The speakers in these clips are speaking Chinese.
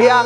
来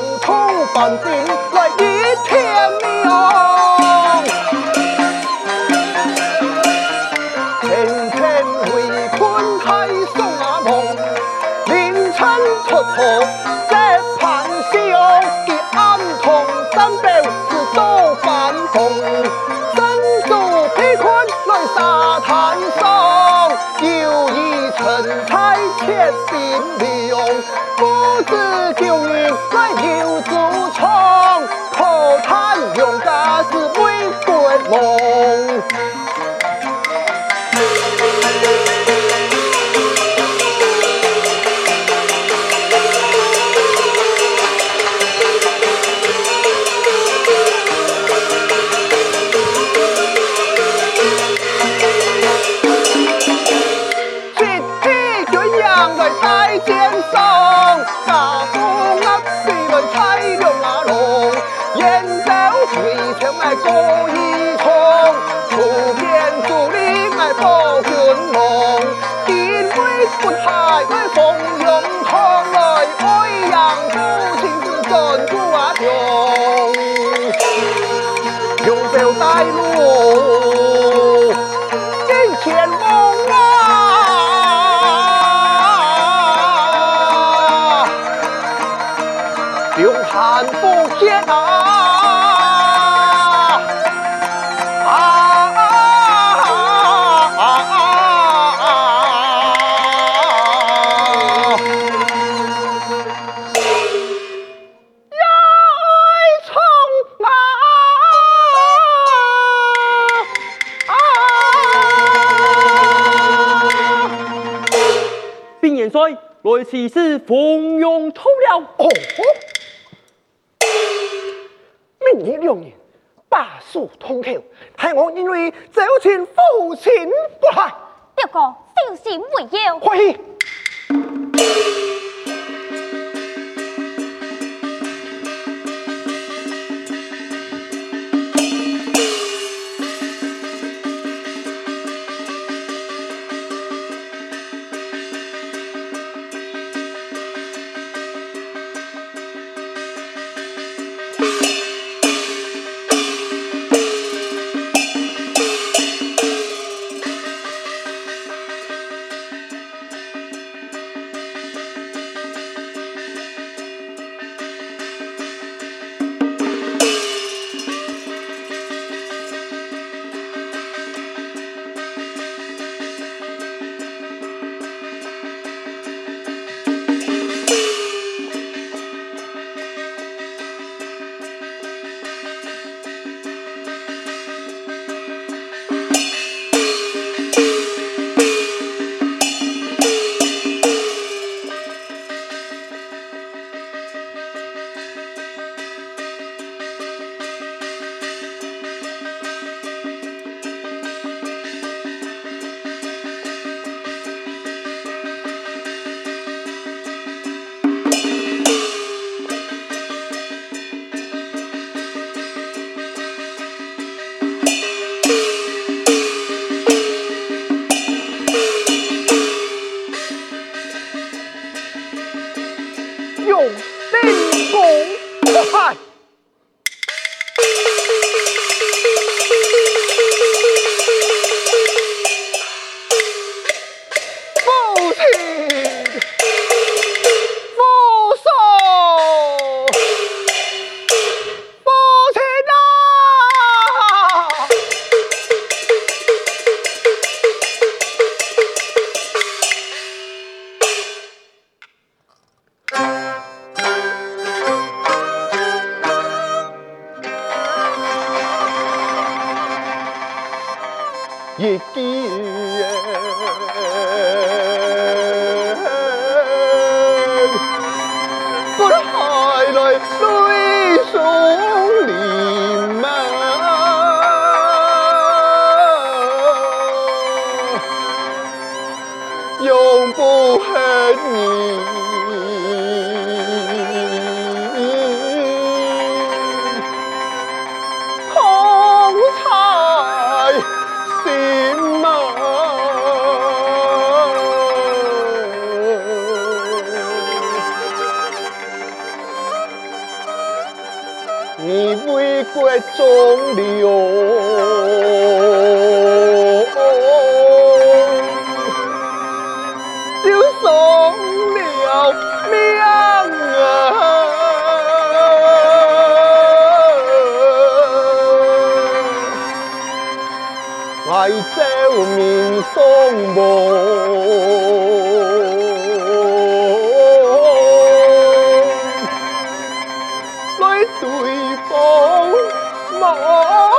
此是蜂拥偷了。哦，明年两年，把书通透，害我因为走亲父亲不来，表哥小心为要。快一 God con mà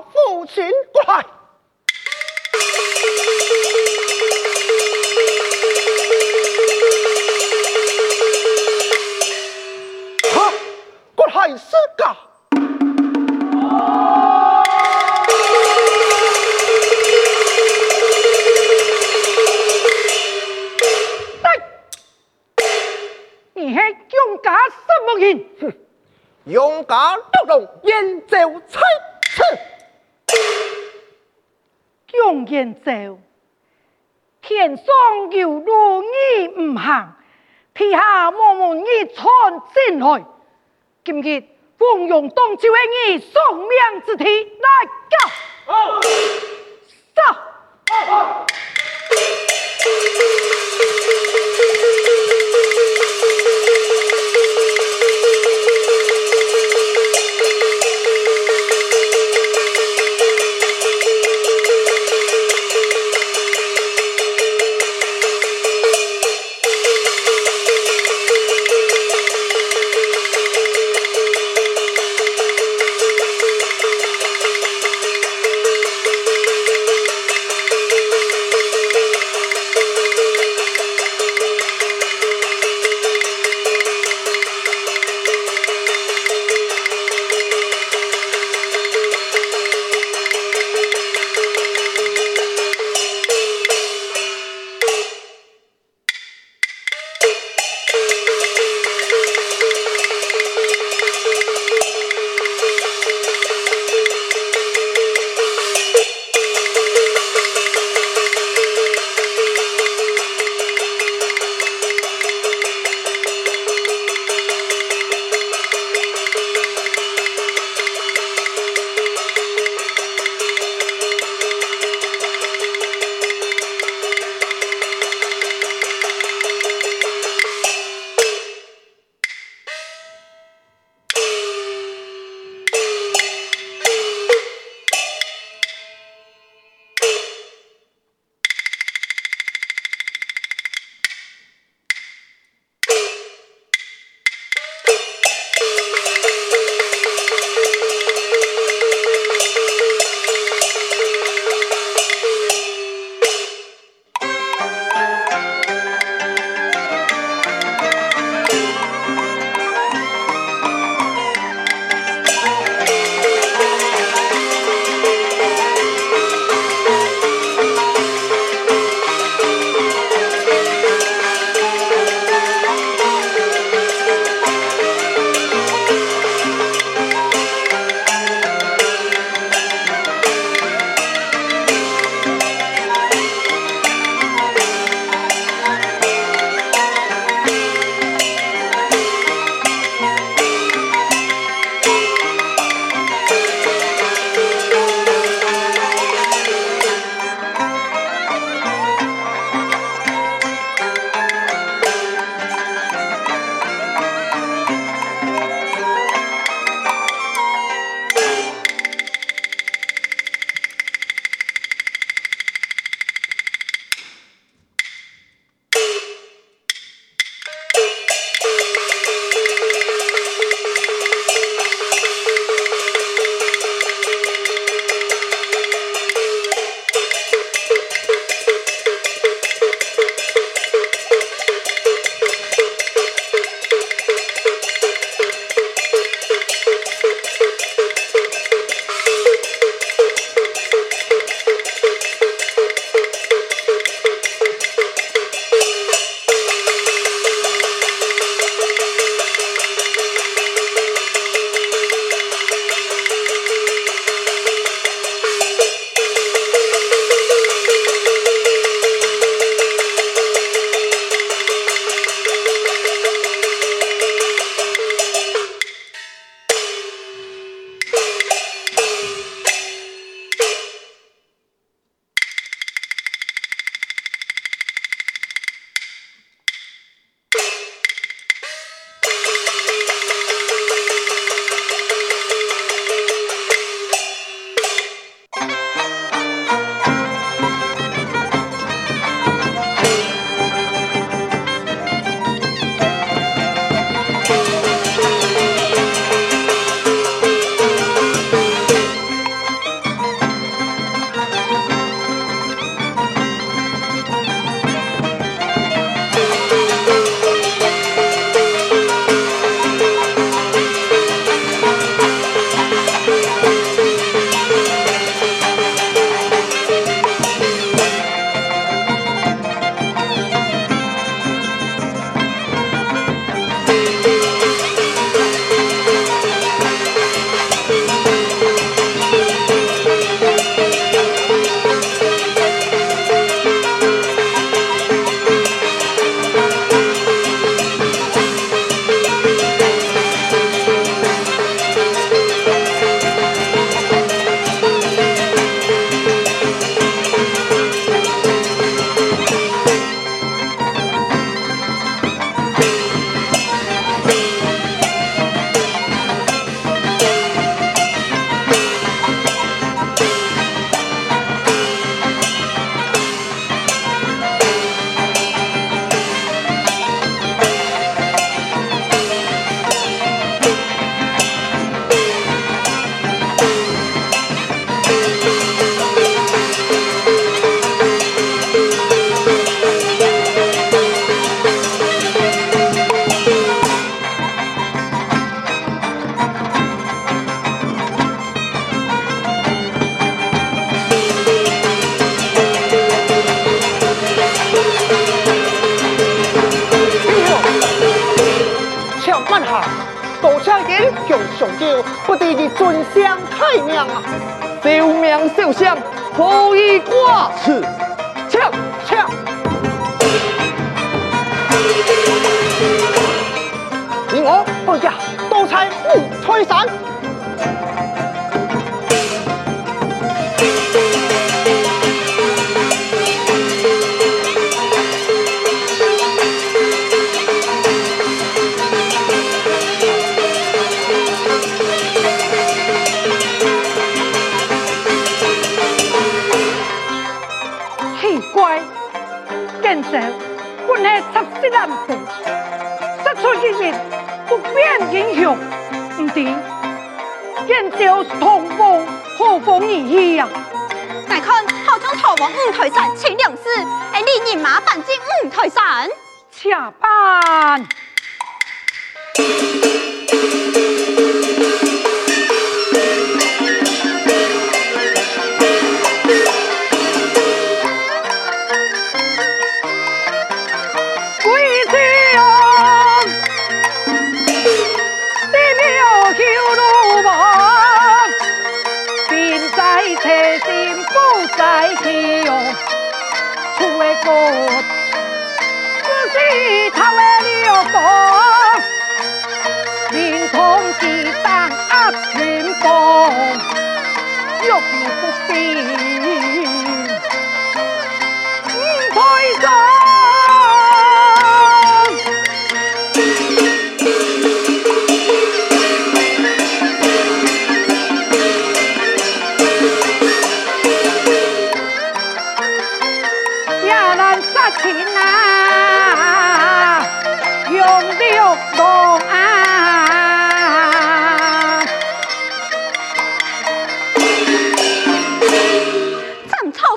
父亲过来。哈，过来是噶。你系勇敢什么人？勇敢斗龙燕赵七次，勇燕赵，天上有路你唔行，地下默默你闯进来。今日奉勇当就为你送命之体，来个，走。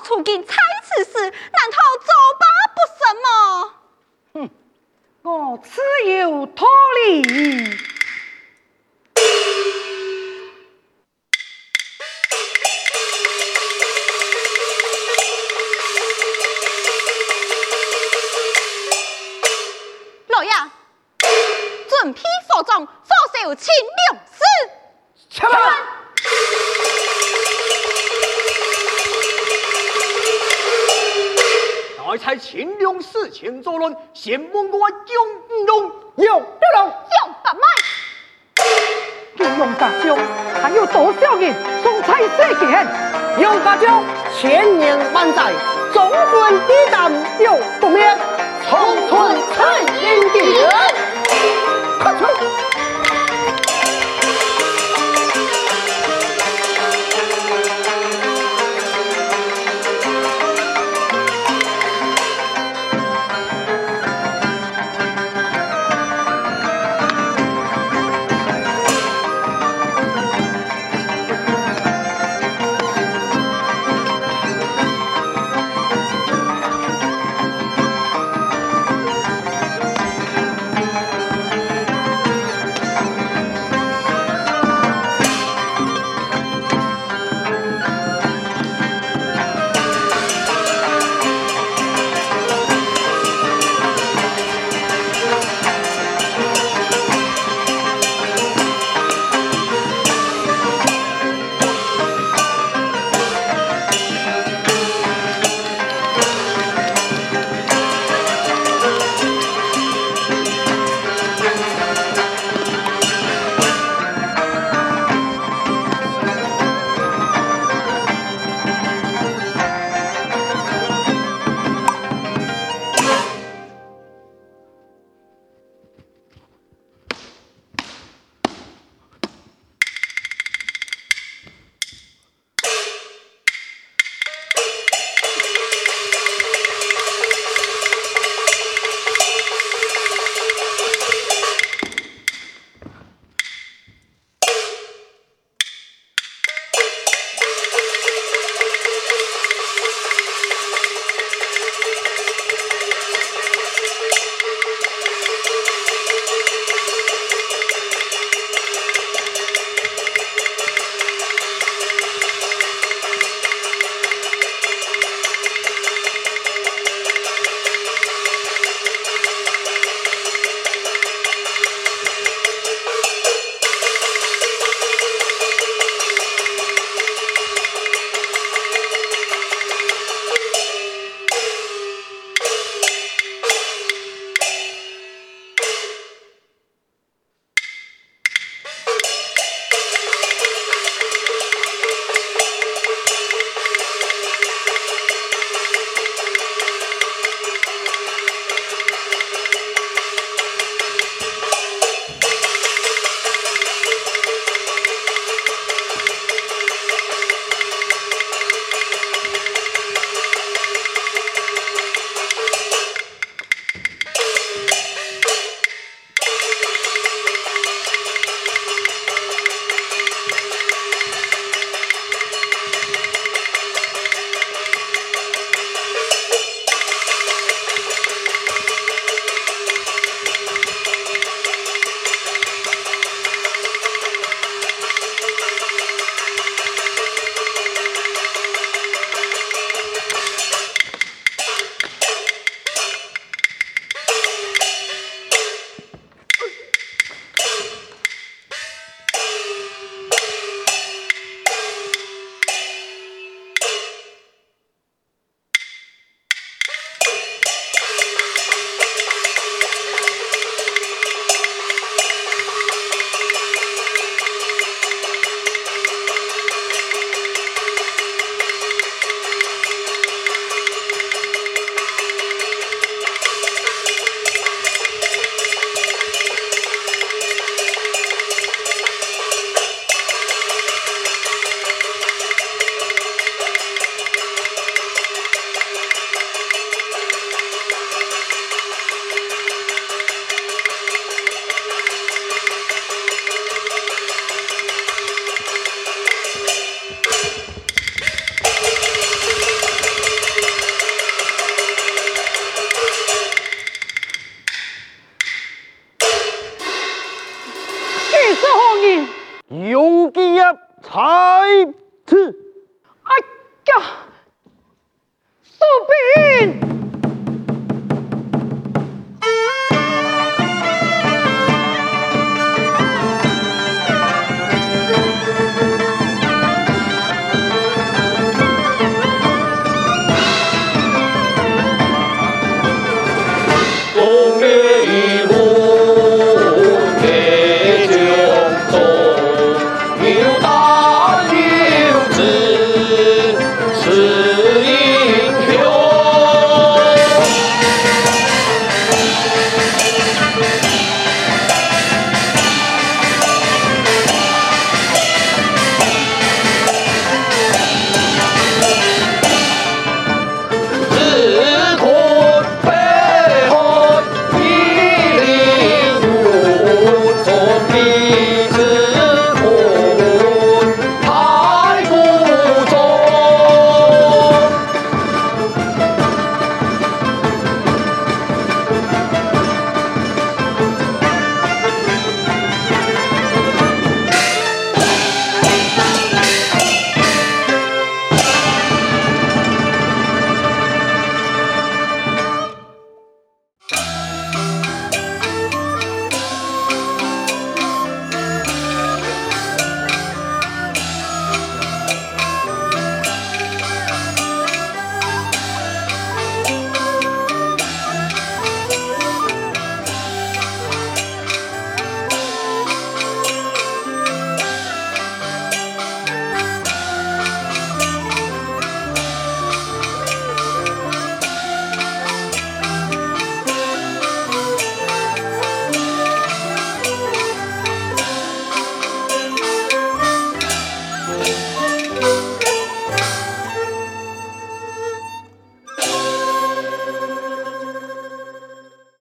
秦请作乱，先问我姜不龙，有不龙，有不卖。姜龙大将，还有多少人送菜世件？杨大将，千年万载，总管抵挡有不灭，重存蔡英杰。